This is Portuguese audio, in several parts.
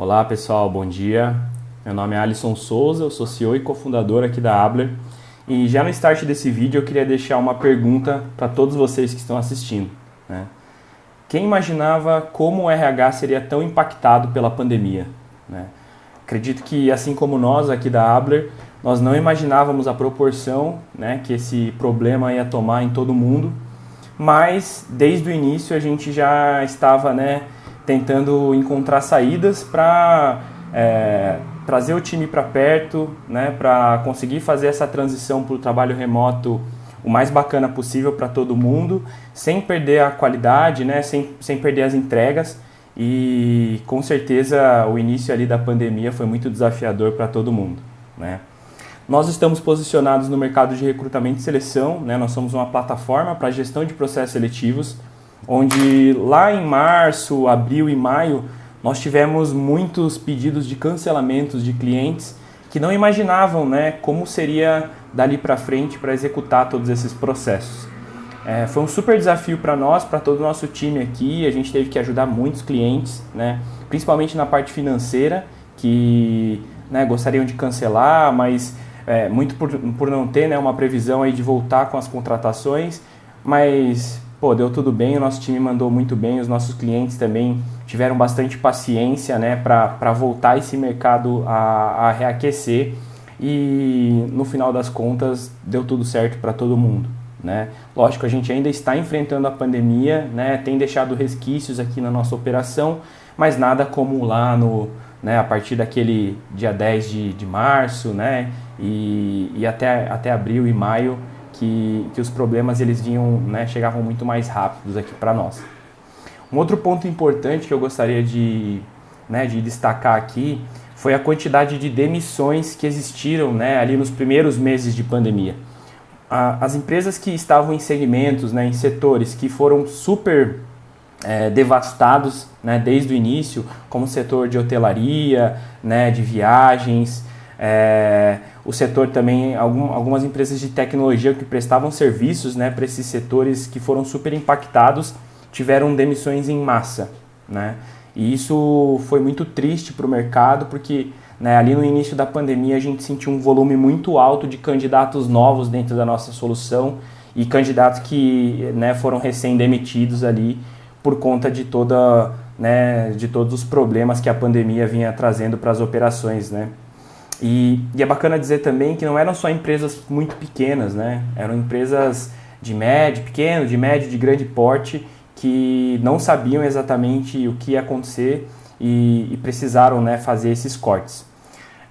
Olá pessoal, bom dia. Meu nome é Alisson Souza, eu sou CEO e cofundador aqui da Abler. E já no start desse vídeo eu queria deixar uma pergunta para todos vocês que estão assistindo. Né? Quem imaginava como o RH seria tão impactado pela pandemia? Né? Acredito que assim como nós aqui da Abler, nós não imaginávamos a proporção né, que esse problema ia tomar em todo mundo, mas desde o início a gente já estava né, tentando encontrar saídas para é, trazer o time para perto, né, para conseguir fazer essa transição para o trabalho remoto o mais bacana possível para todo mundo, sem perder a qualidade, né, sem, sem perder as entregas. E com certeza o início ali da pandemia foi muito desafiador para todo mundo. Né? Nós estamos posicionados no mercado de recrutamento e seleção, né? nós somos uma plataforma para gestão de processos seletivos onde lá em março, abril e maio nós tivemos muitos pedidos de cancelamentos de clientes que não imaginavam né, como seria dali para frente para executar todos esses processos. É, foi um super desafio para nós, para todo o nosso time aqui. A gente teve que ajudar muitos clientes, né, principalmente na parte financeira, que né, gostariam de cancelar, mas é, muito por, por não ter né, uma previsão aí de voltar com as contratações. Mas pô, deu tudo bem, o nosso time mandou muito bem, os nossos clientes também tiveram bastante paciência né, para voltar esse mercado a, a reaquecer e no final das contas deu tudo certo para todo mundo. Né? Lógico, a gente ainda está enfrentando a pandemia, né? tem deixado resquícios aqui na nossa operação, mas nada como lá no, né, a partir daquele dia 10 de, de março né, e, e até, até abril e maio que, que os problemas eles vinham, né, chegavam muito mais rápidos aqui para nós. Um outro ponto importante que eu gostaria de, né, de destacar aqui foi a quantidade de demissões que existiram né, ali nos primeiros meses de pandemia. as empresas que estavam em segmentos, né, em setores que foram super é, devastados né, desde o início, como o setor de hotelaria, né, de viagens, é, o setor também, algum, algumas empresas de tecnologia que prestavam serviços né, para esses setores que foram super impactados tiveram demissões em massa. Né? E isso foi muito triste para o mercado, porque né, ali no início da pandemia a gente sentiu um volume muito alto de candidatos novos dentro da nossa solução e candidatos que né, foram recém-demitidos ali por conta de, toda, né, de todos os problemas que a pandemia vinha trazendo para as operações. Né? E, e, é bacana dizer também que não eram só empresas muito pequenas, né? Eram empresas de médio, pequeno, de médio, de grande porte que não sabiam exatamente o que ia acontecer e, e precisaram né, fazer esses cortes.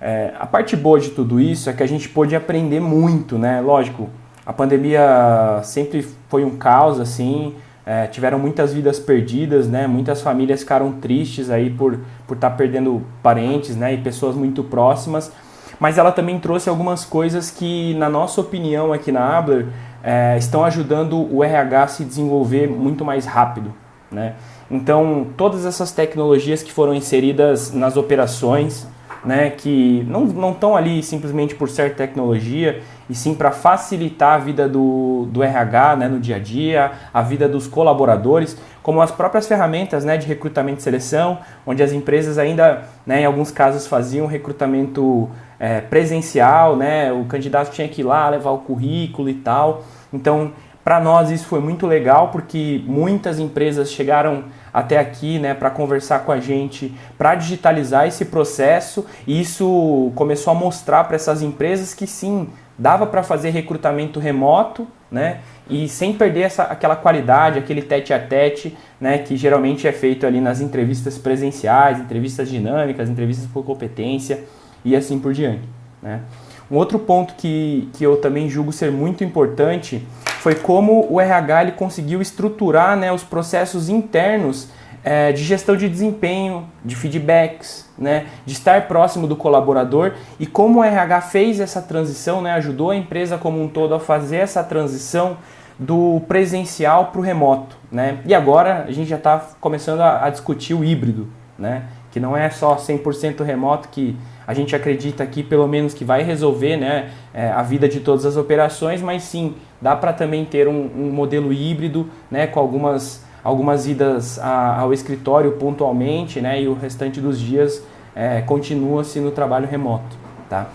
É, a parte boa de tudo isso é que a gente pôde aprender muito, né? Lógico, a pandemia sempre foi um caos, assim, é, tiveram muitas vidas perdidas, né? Muitas famílias ficaram tristes aí por por estar tá perdendo parentes, né? E pessoas muito próximas. Mas ela também trouxe algumas coisas que, na nossa opinião aqui na Abler, é, estão ajudando o RH a se desenvolver muito mais rápido, né? Então, todas essas tecnologias que foram inseridas nas operações, né, que não estão ali simplesmente por ser tecnologia, e sim para facilitar a vida do, do RH né, no dia a dia, a vida dos colaboradores, como as próprias ferramentas né, de recrutamento e seleção, onde as empresas ainda, né, em alguns casos, faziam recrutamento é, presencial, né, o candidato tinha que ir lá levar o currículo e tal. Então, para nós isso foi muito legal porque muitas empresas chegaram até aqui né, para conversar com a gente, para digitalizar esse processo e isso começou a mostrar para essas empresas que sim, dava para fazer recrutamento remoto né, e sem perder essa, aquela qualidade, aquele tete a tete né, que geralmente é feito ali nas entrevistas presenciais, entrevistas dinâmicas, entrevistas por competência e assim por diante. Né. Um outro ponto que, que eu também julgo ser muito importante foi como o RH ele conseguiu estruturar né, os processos internos é, de gestão de desempenho, de feedbacks, né, de estar próximo do colaborador e como o RH fez essa transição, né, ajudou a empresa como um todo a fazer essa transição do presencial para o remoto. Né? E agora a gente já está começando a, a, discutir o híbrido, né? que não é só 100% remoto que a gente acredita aqui pelo menos que vai resolver né, é, a vida de todas as operações, mas sim, dá para também ter um, um, modelo híbrido né, com algumas, algumas idas a, ao escritório pontualmente né, e o restante dos dias é, continua-se no trabalho remoto. Tá?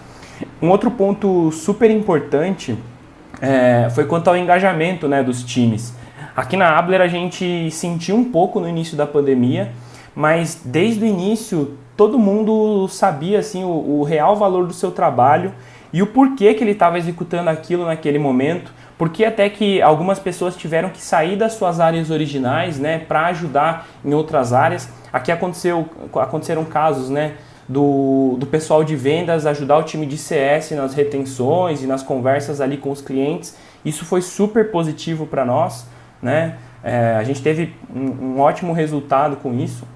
Um outro ponto super importante é, foi quanto ao engajamento né, dos times. Aqui na Abler a gente sentiu um pouco no início da pandemia, mas desde o início todo mundo sabia assim o, o real valor do seu trabalho e o porquê que ele estava executando aquilo naquele momento, porque até que algumas pessoas tiveram que sair das suas áreas originais, né, para ajudar em outras áreas. Aqui aconteceu, aconteceram casos, né, do, do pessoal de vendas ajudar o time de CS nas retenções e nas conversas ali com os clientes. Isso foi super positivo para nós, né? É, a gente teve um, um, ótimo resultado com isso.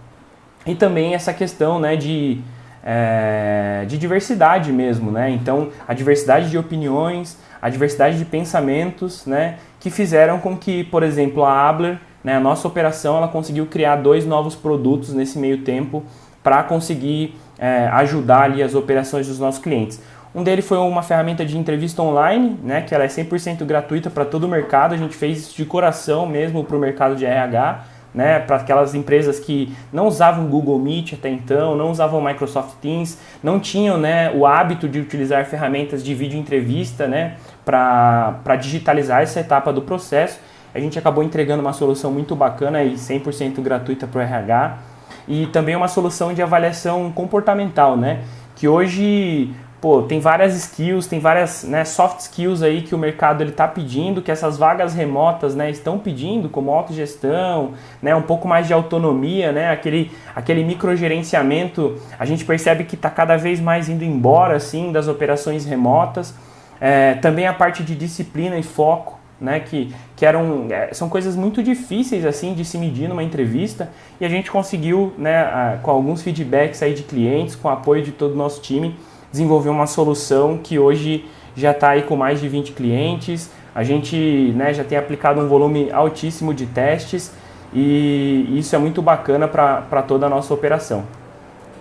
E também essa questão né, de, é, de diversidade mesmo, né? Então, a diversidade de opiniões, a diversidade de pensamentos, né? Que fizeram com que, por exemplo, a Abler, né, a nossa operação, ela conseguiu criar dois novos produtos nesse meio tempo para conseguir é, ajudar ali as operações dos nossos clientes. Um deles foi uma ferramenta de entrevista online, né, que ela é 100% gratuita para todo o mercado. A gente fez isso de coração mesmo para o mercado de RH, né, para aquelas empresas que não usavam Google Meet até então, não usavam Microsoft Teams, não tinham né, o hábito de utilizar ferramentas de vídeo entrevista né, para digitalizar essa etapa do processo. A gente acabou entregando uma solução muito bacana e 100% gratuita para o RH e também uma solução de avaliação comportamental, né? Que hoje, pô, tem várias skills, tem várias né, soft skills aí que o mercado ele está pedindo, que essas vagas remotas, né, estão pedindo, como autogestão, né, um pouco mais de autonomia, né, aquele, aquele microgerenciamento, a gente percebe que está cada vez mais indo embora, assim, das operações remotas. É, também a parte de disciplina e foco, né, que, que eram, é, são coisas muito difíceis assim de se medir numa entrevista e a gente conseguiu, né, com alguns feedbacks aí de clientes, com o apoio de todo o nosso time, desenvolver uma solução que hoje já está aí com mais de 20 clientes, a gente né, já tem aplicado um volume altíssimo de testes e isso é muito bacana para toda a nossa operação,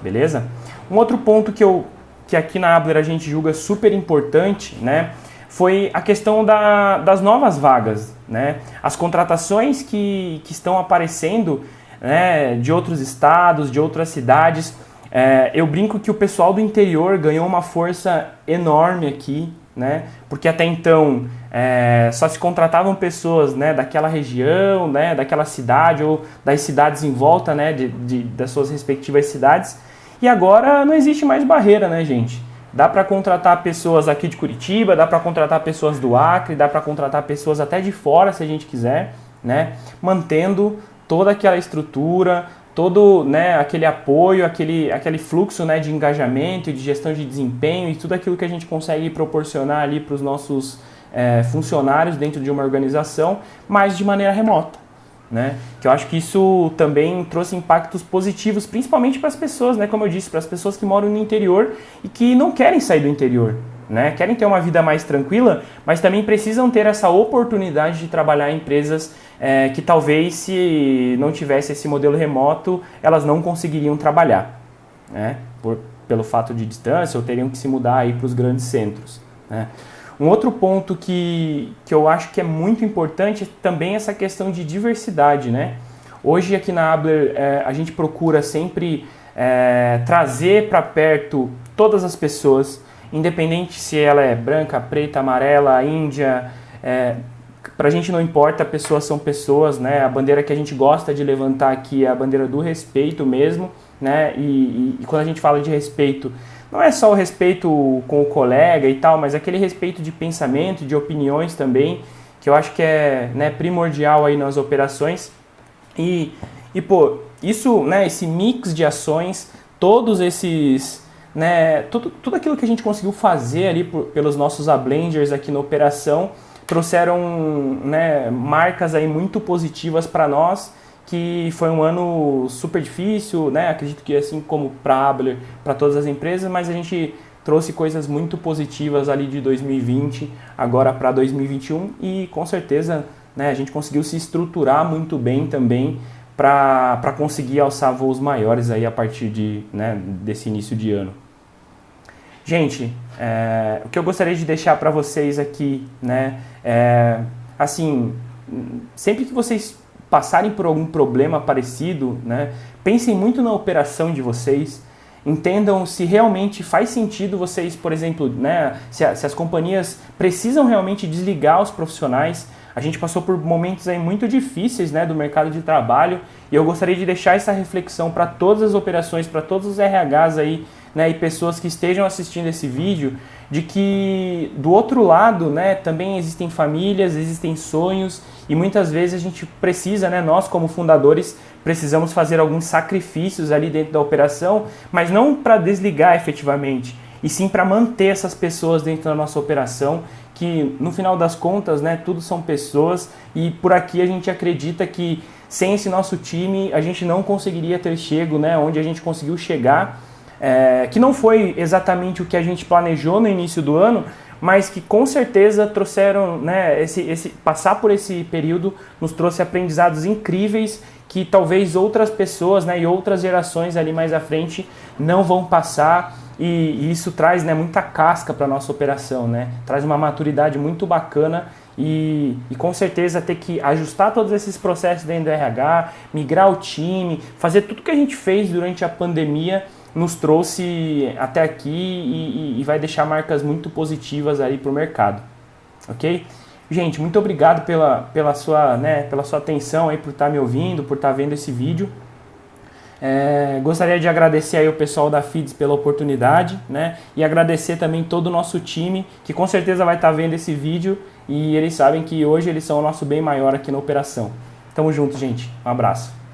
beleza? Um outro ponto que, eu, que aqui na Abler a gente julga super importante, né, foi a questão da, das novas vagas, né? As contratações que, que estão aparecendo né, de outros estados, de outras cidades. É, eu brinco que o pessoal do interior ganhou uma força enorme aqui, né? Porque até então é, só se contratavam pessoas né, daquela região, né, daquela cidade ou das cidades em volta né, de, de, das suas respectivas cidades. E agora não existe mais barreira, né, gente? Dá para contratar pessoas aqui de Curitiba, dá para contratar pessoas do Acre, dá para contratar pessoas até de fora, se a gente quiser, né? Mantendo toda aquela estrutura, todo né, aquele apoio, aquele, aquele fluxo né, de engajamento de gestão de desempenho e tudo aquilo que a gente consegue proporcionar ali para os nossos é, funcionários dentro de uma organização, mas de maneira remota né? Que eu acho que isso também trouxe impactos positivos, principalmente para as pessoas, né? Como eu disse, para as pessoas que moram no interior e que não querem sair do interior, né? Querem ter uma vida mais tranquila, mas também precisam ter essa oportunidade de trabalhar em empresas é, que talvez se não tivesse esse modelo remoto, elas não conseguiriam trabalhar, né? Por, pelo fato de distância ou teriam que se mudar aí para os grandes centros, né? Um outro ponto que, que eu acho que é muito importante é também essa questão de diversidade, né? Hoje aqui na Abler é, a gente procura sempre é, trazer para perto todas as pessoas, independente se ela é branca, preta, amarela, índia, é, para a gente não importa, pessoas são pessoas, né? A bandeira que a gente gosta de levantar aqui é a bandeira do respeito mesmo, né? E, e, e quando a gente fala de respeito, não é só o respeito com o colega e tal, mas aquele respeito de pensamento, de opiniões também, que eu acho que é né, primordial aí nas operações. E, e pô, isso, né, esse mix de ações, todos esses, né, tudo, tudo aquilo que a gente conseguiu fazer ali por, pelos nossos ablenders aqui na operação, trouxeram né, marcas aí muito positivas para nós que foi um ano super difícil, né? Acredito que assim como para Abler, para todas as empresas, mas a gente trouxe coisas muito positivas ali de 2020 agora para 2021 e com certeza né, a gente conseguiu se estruturar muito bem também para conseguir alçar voos maiores aí a partir de, né, desse início de ano. Gente, é, o que eu gostaria de deixar para vocês aqui, né, é, assim, sempre que vocês passarem por algum problema parecido, né, pensem muito na operação de vocês entendam se realmente faz sentido vocês, por exemplo, né, se, a, se as companhias precisam realmente desligar os profissionais. A gente passou por momentos aí muito difíceis né, do mercado de trabalho e eu gostaria de deixar essa reflexão para todas as operações, para todos os RHs aí né, e pessoas que estejam assistindo esse vídeo, de que do outro lado né, também existem famílias, existem sonhos e muitas vezes a gente precisa, né, nós como fundadores, precisamos fazer alguns sacrifícios ali dentro da operação, mas não para desligar efetivamente, e sim para manter essas pessoas dentro da nossa operação, que no final das contas, né, tudo são pessoas e por aqui a gente acredita que sem esse nosso time a gente não conseguiria ter chego, né, onde a gente conseguiu chegar é, que não foi exatamente o que a gente planejou no início do ano, mas que com certeza trouxeram, né, esse, esse, passar por esse período nos trouxe aprendizados incríveis que talvez outras pessoas né, e outras gerações ali mais à frente não vão passar e, e isso traz né, muita casca para a nossa operação, né? traz uma maturidade muito bacana e, e, com certeza ter que ajustar todos esses processos dentro do RH, migrar o time, fazer tudo que a gente fez durante a pandemia nos trouxe até aqui e, e vai deixar marcas muito positivas aí para o mercado, ok? Gente, muito obrigado pela, pela, sua, né, pela sua atenção aí, por estar tá me ouvindo, por estar tá vendo esse vídeo. É, gostaria de agradecer aí o pessoal da FIDS pela oportunidade, né? E agradecer também todo o nosso time, que com certeza vai estar tá vendo esse vídeo e eles sabem que hoje eles são o nosso bem maior aqui na operação. Tamo junto, gente. Um abraço.